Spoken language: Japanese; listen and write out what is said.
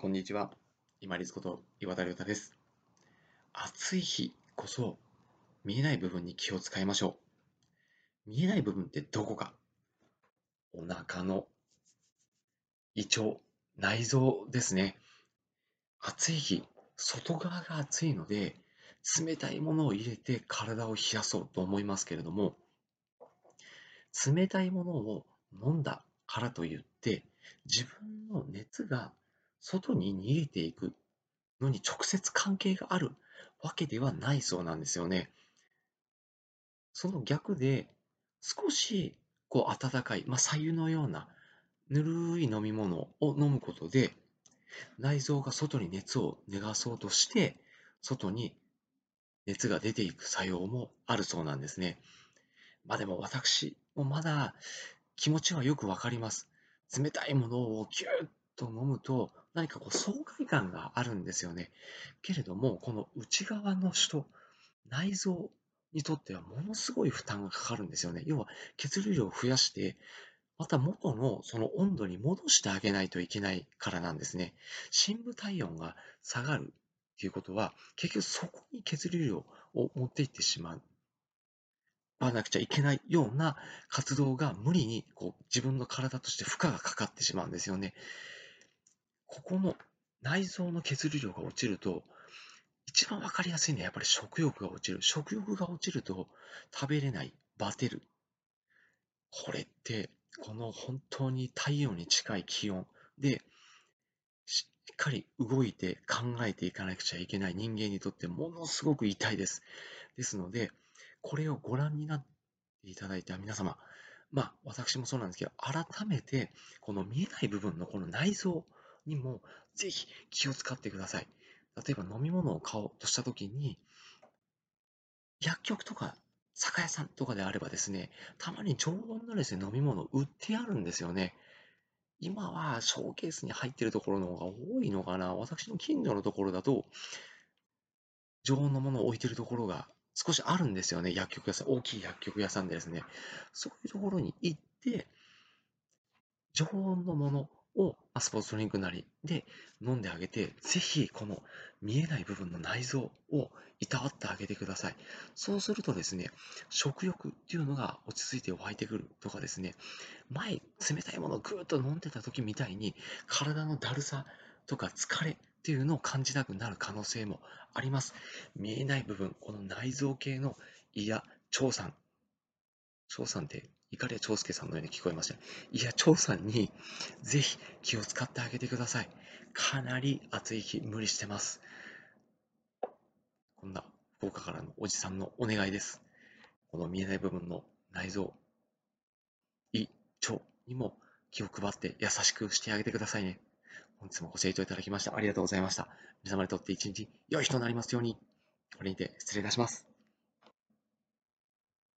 こんにちは。今立こと岩田亮太です。暑い日こそ見えない部分に気を使いましょう。見えない部分ってどこか？お腹の胃腸、内臓ですね。暑い日、外側が暑いので、冷たいものを入れて体を冷やそうと思いますけれども、冷たいものを飲んだからといって自分の熱が外に逃げていくのに直接関係があるわけではないそうなんですよね。その逆で少しこう温かい、まあ、左右のようなぬるい飲み物を飲むことで内臓が外に熱を逃がそうとして外に熱が出ていく作用もあるそうなんですね。まあでも私もまだ気持ちはよくわかります。冷たいものをギュッと飲むと何かこう爽快感があるんですよね。けれども、この内側の人、内臓にとってはものすごい負担がかかるんですよね。要は血流量を増やして、また元のその温度に戻してあげないといけないからなんですね。深部体温が下がるっていうことは、結局そこに血流量を持っていってしまう。わなくちゃいけないような活動が無理にこう自分の体として負荷がかかってしまうんですよね。ここの内臓の血流量が落ちると、一番わかりやすいのはやっぱり食欲が落ちる。食欲が落ちると食べれない、バテる。これって、この本当に太陽に近い気温で、しっかり動いて考えていかなくちゃいけない人間にとってものすごく痛いです。ですので、これをご覧になっていただいた皆様、まあ私もそうなんですけど、改めてこの見えない部分のこの内臓にもぜひ気を使ってください。例えば飲み物を買おうとしたときに、薬局とか酒屋さんとかであればですね、たまに常温のですね、飲み物売ってあるんですよね。今はショーケースに入ってるところの方が多いのかな。私の近所のところだと、常温のものを置いてるところが少しあるんですよね。薬局屋さん、大きい薬局屋さんでですね。そういうところに行って、常温のものをスポーツドリンクなりで飲んであげて、ぜひこの見えない部分の内臓をいたわってあげてください。そうするとですね、食欲っていうのが落ち着いて湧いてくるとかですね、前冷たいものをぐーっと飲んでた時みたいに体のだるさとか疲れっていうのを感じなくなる可能性もあります。見えない部分、この内臓系の胃や腸酸。腸酸っていかりや長介さんのように聞こえました。いや、長さんにぜひ気を使ってあげてください。かなり暑い日、無理してます。こんな福岡からのおじさんのお願いです。この見えない部分の内臓、胃、腸にも気を配って優しくしてあげてくださいね。本日もご清聴いただきましてありがとうございました。皆様にとって一日良い日となりますように。これにて失礼いたします。